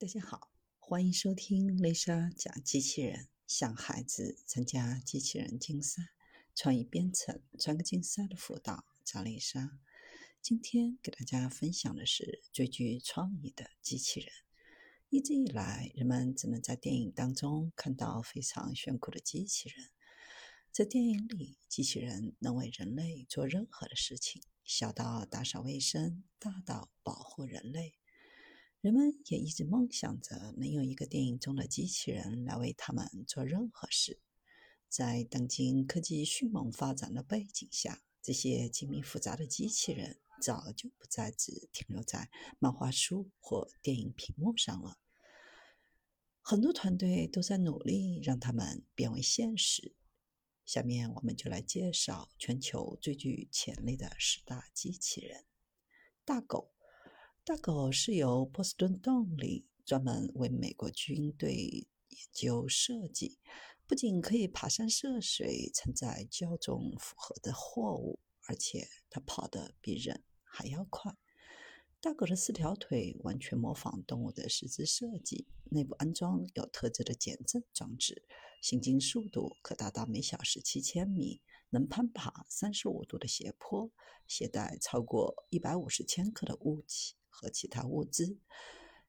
大家好，欢迎收听丽莎讲机器人，向孩子参加机器人竞赛、创意编程、创客竞赛的辅导。张丽莎今天给大家分享的是最具创意的机器人。一直以来，人们只能在电影当中看到非常炫酷的机器人。在电影里，机器人能为人类做任何的事情，小到打扫卫生，大到保护人类。人们也一直梦想着能有一个电影中的机器人来为他们做任何事。在当今科技迅猛发展的背景下，这些精密复杂的机器人早就不再只停留在漫画书或电影屏幕上了。很多团队都在努力让它们变为现实。下面我们就来介绍全球最具潜力的十大机器人——大狗。大狗是由波士顿动力专门为美国军队研究设计，不仅可以爬山涉水、承载较重负荷的货物，而且它跑得比人还要快。大狗的四条腿完全模仿动物的四肢设计，内部安装有特制的减震装置，行进速度可达到每小时七千米，能攀爬三十五度的斜坡，携带超过一百五十千克的物体。和其他物资，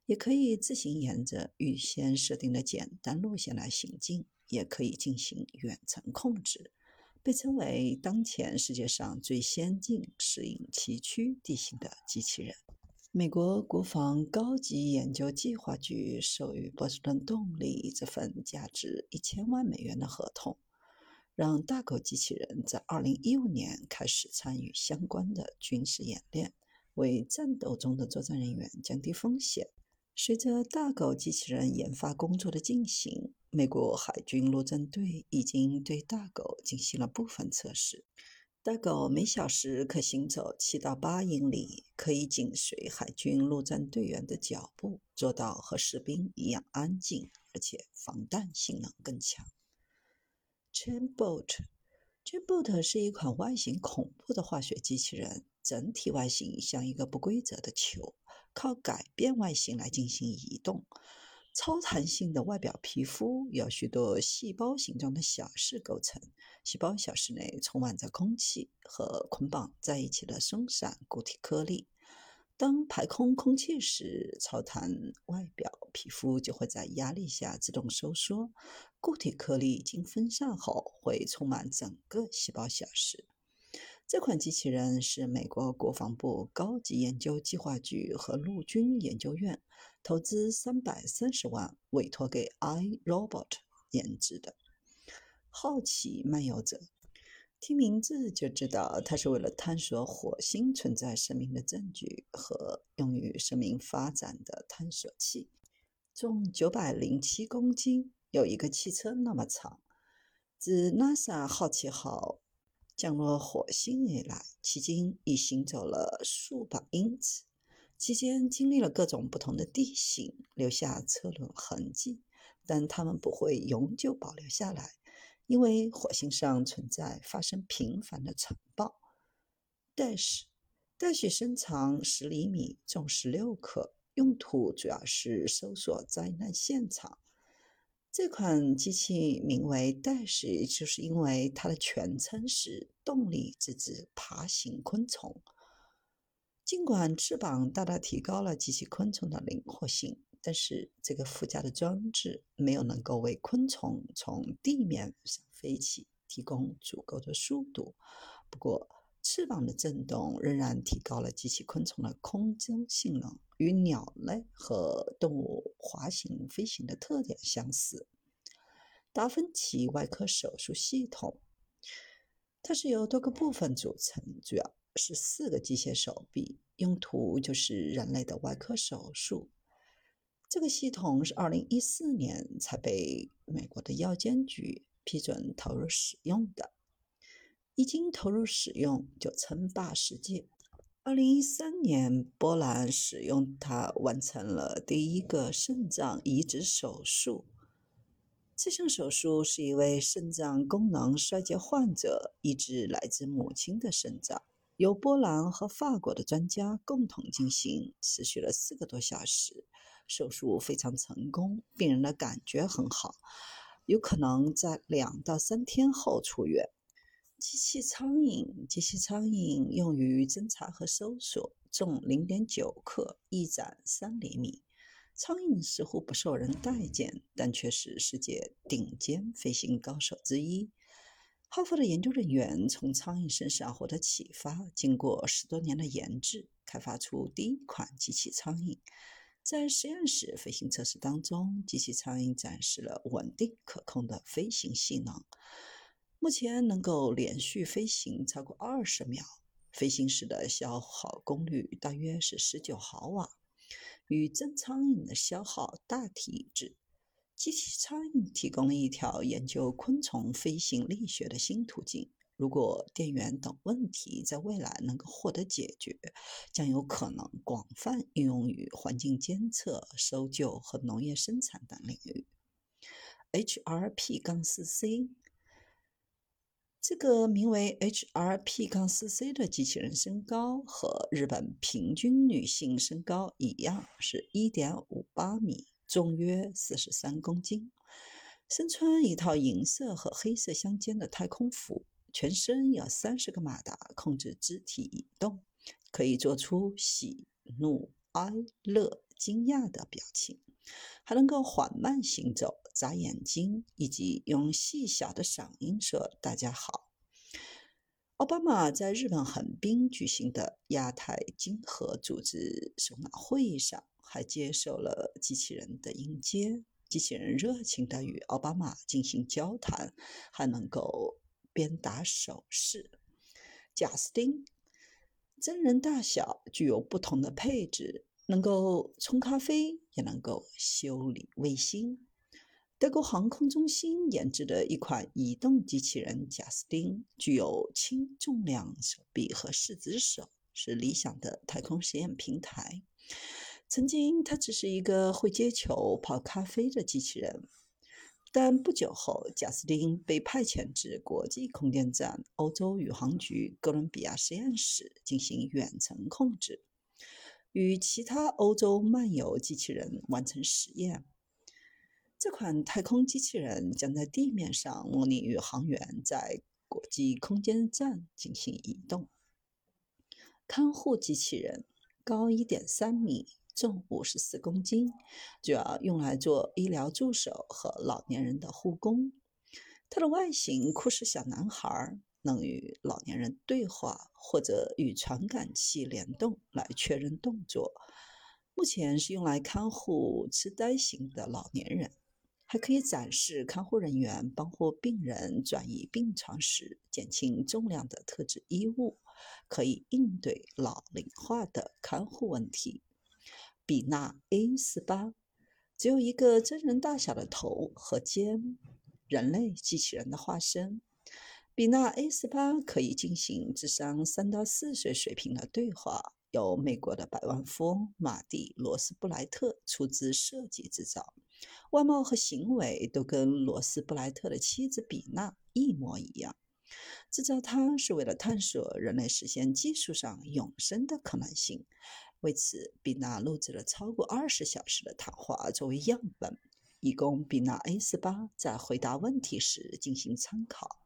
也可以自行沿着预先设定的简单路线来行进，也可以进行远程控制，被称为当前世界上最先进、适应崎岖地形的机器人。美国国防高级研究计划局授予波士顿动力这份价值一千万美元的合同，让大狗机器人在二零一五年开始参与相关的军事演练。为战斗中的作战人员降低风险。随着大狗机器人研发工作的进行，美国海军陆战队已经对大狗进行了部分测试。大狗每小时可行走七到八英里，可以紧随海军陆战队员的脚步，做到和士兵一样安静，而且防弹性能更强。Chainbot，Chainbot 是一款外形恐怖的化学机器人。整体外形像一个不规则的球，靠改变外形来进行移动。超弹性的外表皮肤由许多细胞形状的小室构成，细胞小室内充满着空气和捆绑在一起的松散固体颗粒。当排空空气时，超弹外表皮肤就会在压力下自动收缩，固体颗粒经分散后会充满整个细胞小室。这款机器人是美国国防部高级研究计划局和陆军研究院投资三百三十万委托给 iRobot 研制的。好奇漫游者，听名字就知道，它是为了探索火星存在生命的证据和用于生命发展的探索器。重九百零七公斤，有一个汽车那么长。自 NASA 好奇号。降落火星以来，迄今已行走了数百英尺，期间经历了各种不同的地形，留下车轮痕迹。但它们不会永久保留下来，因为火星上存在发生频繁的尘暴。Dash，Dash 身长十厘米，重十六克，用途主要是搜索灾难现场。这款机器名为袋鼠就是因为它的全称是动力自制爬行昆虫。尽管翅膀大大提高了机器昆虫的灵活性，但是这个附加的装置没有能够为昆虫从地面上飞起提供足够的速度。不过，翅膀的震动仍然提高了机器昆虫的空中性能，与鸟类和动物滑行飞行的特点相似。达芬奇外科手术系统，它是由多个部分组成，主要是四个机械手臂，用途就是人类的外科手术。这个系统是二零一四年才被美国的药监局批准投入使用的。一经投入使用，就称霸世界。二零一三年，波兰使用它完成了第一个肾脏移植手术。这项手术是一位肾脏功能衰竭患者移植来自母亲的肾脏，由波兰和法国的专家共同进行，持续了四个多小时。手术非常成功，病人的感觉很好，有可能在两到三天后出院。机器苍蝇，机器苍蝇用于侦查和搜索，重零点九克，翼展三厘米。苍蝇似乎不受人待见，但却是世界顶尖飞行高手之一。哈佛的研究人员从苍蝇身上获得启发，经过十多年的研制，开发出第一款机器苍蝇。在实验室飞行测试当中，机器苍蝇展示了稳定可控的飞行性能。目前能够连续飞行超过二十秒，飞行时的消耗功率大约是十九毫瓦，与真苍蝇的消耗大体一致。机器苍蝇提供了一条研究昆虫飞行力学的新途径。如果电源等问题在未来能够获得解决，将有可能广泛应用于环境监测、搜救和农业生产等领域。HRP 杠 4C 这个名为 HRP 杠 4C 的机器人身高和日本平均女性身高一样，是1.58米，重约43公斤，身穿一套银色和黑色相间的太空服。全身有三十个马达控制肢体移动，可以做出喜、怒、哀、乐、惊讶的表情，还能够缓慢行走、眨眼睛，以及用细小的嗓音说“大家好”。奥巴马在日本横滨举行的亚太经合组织首脑会议上，还接受了机器人的迎接。机器人热情地与奥巴马进行交谈，还能够。边打手势，贾斯汀，真人大小，具有不同的配置，能够冲咖啡，也能够修理卫星。德国航空中心研制的一款移动机器人贾斯汀，具有轻重量手臂和四只手，是理想的太空实验平台。曾经，它只是一个会接球、泡咖啡的机器人。但不久后，贾斯汀被派遣至国际空间站欧洲宇航局哥伦比亚实验室进行远程控制，与其他欧洲漫游机器人完成实验。这款太空机器人将在地面上模拟宇航员在国际空间站进行移动。看护机器人高一点三米。重五十四公斤，主要用来做医疗助手和老年人的护工。它的外形酷似小男孩，能与老年人对话或者与传感器联动来确认动作。目前是用来看护痴呆型的老年人，还可以展示看护人员帮助病人转移病床时减轻重量的特制衣物，可以应对老龄化的看护问题。比纳 A 四八只有一个真人大小的头和肩，人类机器人的化身。比纳 A 四八可以进行智商三到四岁水平的对话，由美国的百万富翁马蒂罗斯布莱特出资设计制造，外貌和行为都跟罗斯布莱特的妻子比纳一模一样。制造它是为了探索人类实现技术上永生的可能性。为此，比纳录制了超过二十小时的谈话作为样本，以供比纳 A 四八在回答问题时进行参考。